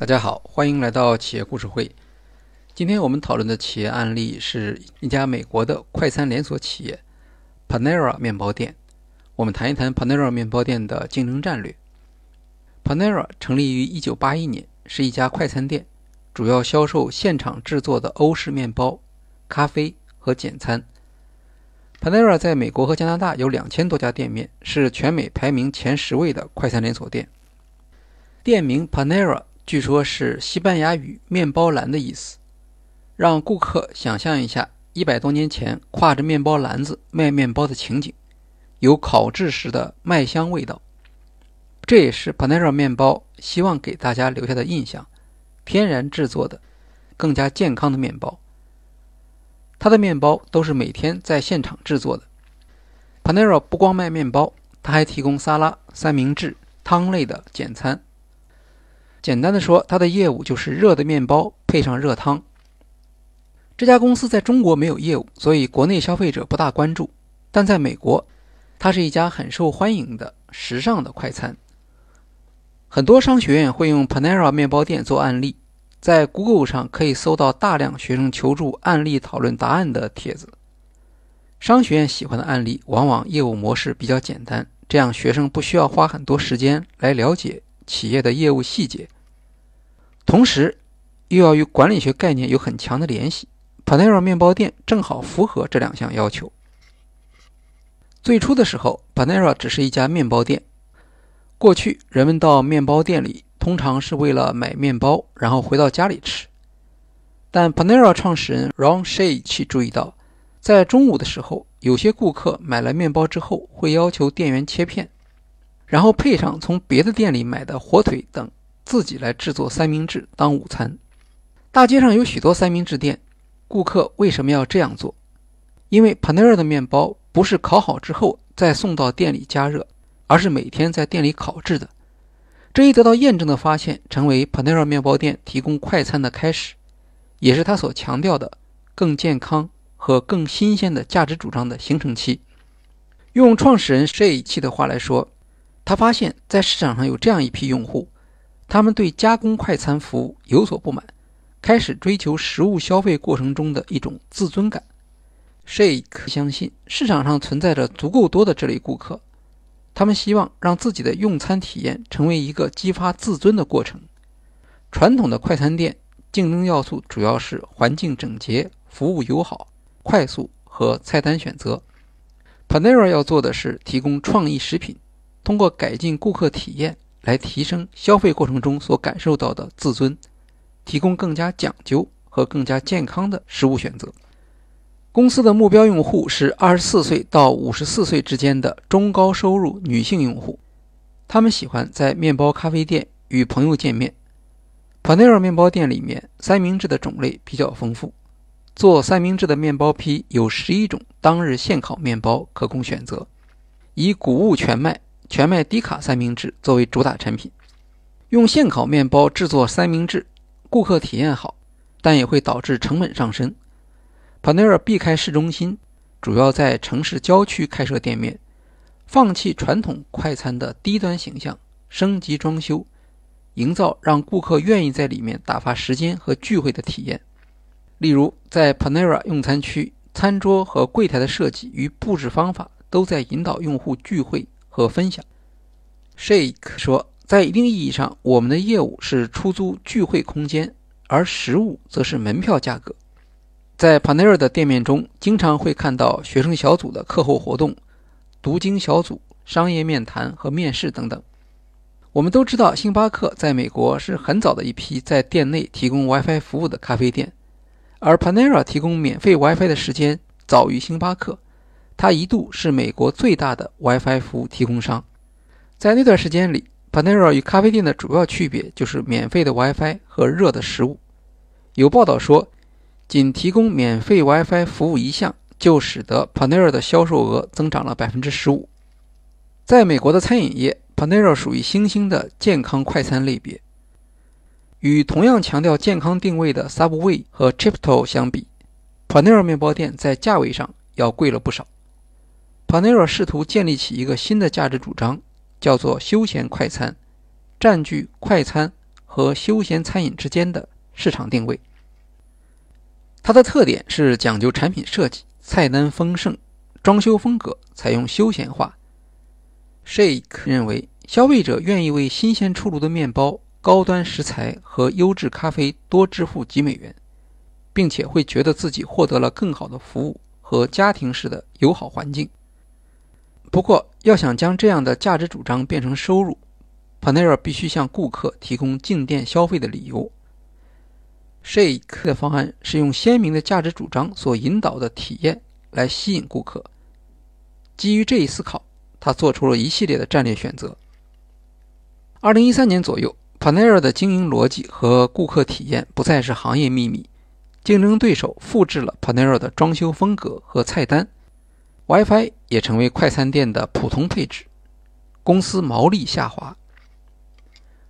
大家好，欢迎来到企业故事会。今天我们讨论的企业案例是一家美国的快餐连锁企业 Panera 面包店。我们谈一谈 Panera 面包店的竞争战略。Panera 成立于1981年，是一家快餐店，主要销售现场制作的欧式面包、咖啡和简餐。Panera 在美国和加拿大有两千多家店面，是全美排名前十位的快餐连锁店。店名 Panera 据说是西班牙语“面包篮”的意思，让顾客想象一下一百多年前挎着面包篮子卖面包的情景，有烤制时的麦香味道。这也是 Panera 面包希望给大家留下的印象：天然制作的、更加健康的面包。它的面包都是每天在现场制作的。Panera 不光卖面包，它还提供沙拉、三明治、汤类的简餐。简单的说，它的业务就是热的面包配上热汤。这家公司在中国没有业务，所以国内消费者不大关注。但在美国，它是一家很受欢迎的时尚的快餐。很多商学院会用 Panera 面包店做案例。在 Google 上可以搜到大量学生求助案例讨论答案的帖子。商学院喜欢的案例往往业务模式比较简单，这样学生不需要花很多时间来了解企业的业务细节，同时又要与管理学概念有很强的联系。Panera 面包店正好符合这两项要求。最初的时候，Panera 只是一家面包店。过去人们到面包店里。通常是为了买面包，然后回到家里吃。但 Panera 创始人 Ron Shaich 注意到，在中午的时候，有些顾客买了面包之后，会要求店员切片，然后配上从别的店里买的火腿等，自己来制作三明治当午餐。大街上有许多三明治店，顾客为什么要这样做？因为 Panera 的面包不是烤好之后再送到店里加热，而是每天在店里烤制的。这一得到验证的发现，成为 Panera 面包店提供快餐的开始，也是他所强调的更健康和更新鲜的价值主张的形成期。用创始人 Shay 的话来说，他发现，在市场上有这样一批用户，他们对加工快餐服务有所不满，开始追求食物消费过程中的一种自尊感。Shake 相信，市场上存在着足够多的这类顾客。他们希望让自己的用餐体验成为一个激发自尊的过程。传统的快餐店竞争要素主要是环境整洁、服务友好、快速和菜单选择。Panera 要做的是提供创意食品，通过改进顾客体验来提升消费过程中所感受到的自尊，提供更加讲究和更加健康的食物选择。公司的目标用户是二十四岁到五十四岁之间的中高收入女性用户，他们喜欢在面包咖啡店与朋友见面。Panera 面包店里面三明治的种类比较丰富，做三明治的面包坯有十一种当日现烤面包可供选择，以谷物全麦、全麦低卡三明治作为主打产品。用现烤面包制作三明治，顾客体验好，但也会导致成本上升。Panera 避开市中心，主要在城市郊区开设店面，放弃传统快餐的低端形象，升级装修，营造让顾客愿意在里面打发时间和聚会的体验。例如，在 Panera 用餐区，餐桌和柜台的设计与布置方法都在引导用户聚会和分享。Shake 说，在一定意义上，我们的业务是出租聚会空间，而食物则是门票价格。在 Panera 的店面中，经常会看到学生小组的课后活动、读经小组、商业面谈和面试等等。我们都知道，星巴克在美国是很早的一批在店内提供 WiFi 服务的咖啡店，而 Panera 提供免费 WiFi 的时间早于星巴克，它一度是美国最大的 WiFi 服务提供商。在那段时间里，Panera 与咖啡店的主要区别就是免费的 WiFi 和热的食物。有报道说。仅提供免费 WiFi 服务一项，就使得 Panera 的销售额增长了百分之十五。在美国的餐饮业，Panera 属于新兴的健康快餐类别。与同样强调健康定位的 Subway 和 Chipotle 相比，Panera 面包店在价位上要贵了不少。Panera 试图建立起一个新的价值主张，叫做休闲快餐，占据快餐和休闲餐饮之间的市场定位。它的特点是讲究产品设计、菜单丰盛、装修风格采用休闲化。Shake 认为，消费者愿意为新鲜出炉的面包、高端食材和优质咖啡多支付几美元，并且会觉得自己获得了更好的服务和家庭式的友好环境。不过，要想将这样的价值主张变成收入，Panera 必须向顾客提供进店消费的理由。Shake 的方案是用鲜明的价值主张所引导的体验来吸引顾客。基于这一思考，他做出了一系列的战略选择。二零一三年左右，Panera 的经营逻辑和顾客体验不再是行业秘密，竞争对手复制了 Panera 的装修风格和菜单。WiFi 也成为快餐店的普通配置，公司毛利下滑。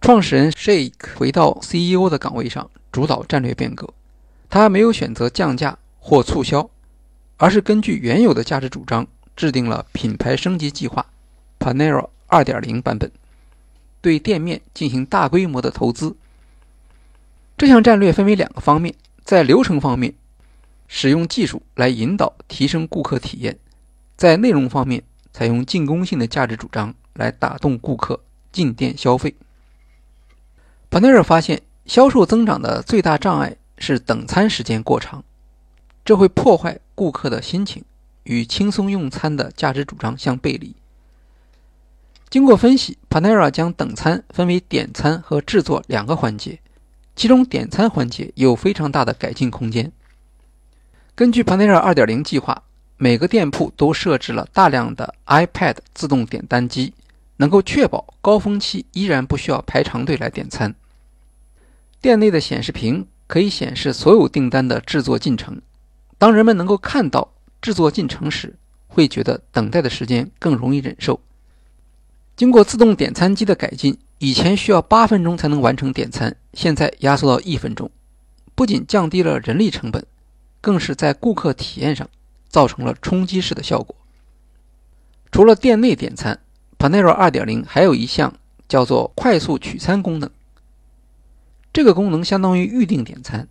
创始人 Shake 回到 CEO 的岗位上，主导战略变革。他没有选择降价或促销，而是根据原有的价值主张，制定了品牌升级计划 Panera 2.0版本，对店面进行大规模的投资。这项战略分为两个方面，在流程方面，使用技术来引导提升顾客体验。在内容方面，采用进攻性的价值主张来打动顾客进店消费。巴内尔发现，销售增长的最大障碍是等餐时间过长，这会破坏顾客的心情，与轻松用餐的价值主张相背离。经过分析，Panera 将等餐分为点餐和制作两个环节，其中点餐环节有非常大的改进空间。根据 Panera 2.0计划。每个店铺都设置了大量的 iPad 自动点单机，能够确保高峰期依然不需要排长队来点餐。店内的显示屏可以显示所有订单的制作进程。当人们能够看到制作进程时，会觉得等待的时间更容易忍受。经过自动点餐机的改进，以前需要八分钟才能完成点餐，现在压缩到一分钟，不仅降低了人力成本，更是在顾客体验上。造成了冲击式的效果。除了店内点餐，Panera 2.0还有一项叫做快速取餐功能。这个功能相当于预定点餐，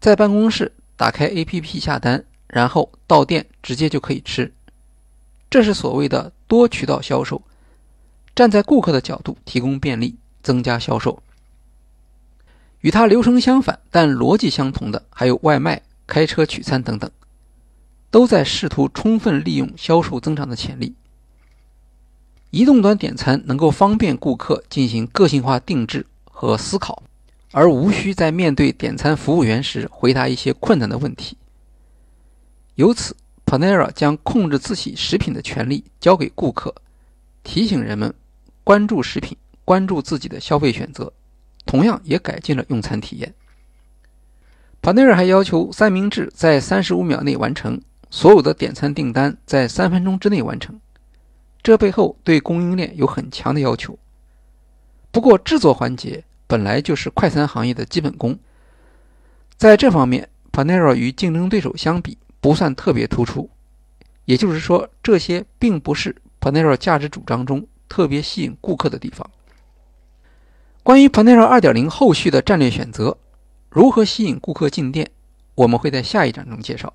在办公室打开 APP 下单，然后到店直接就可以吃。这是所谓的多渠道销售，站在顾客的角度提供便利，增加销售。与它流程相反但逻辑相同的还有外卖、开车取餐等等。都在试图充分利用销售增长的潜力。移动端点餐能够方便顾客进行个性化定制和思考，而无需在面对点餐服务员时回答一些困难的问题。由此，Panera 将控制自己食品的权利交给顾客，提醒人们关注食品，关注自己的消费选择，同样也改进了用餐体验。Panera 还要求三明治在三十五秒内完成。所有的点餐订单在三分钟之内完成，这背后对供应链有很强的要求。不过，制作环节本来就是快餐行业的基本功，在这方面，Panera 与竞争对手相比不算特别突出。也就是说，这些并不是 Panera 价值主张中特别吸引顾客的地方。关于 Panera 2.0后续的战略选择，如何吸引顾客进店，我们会在下一章中介绍。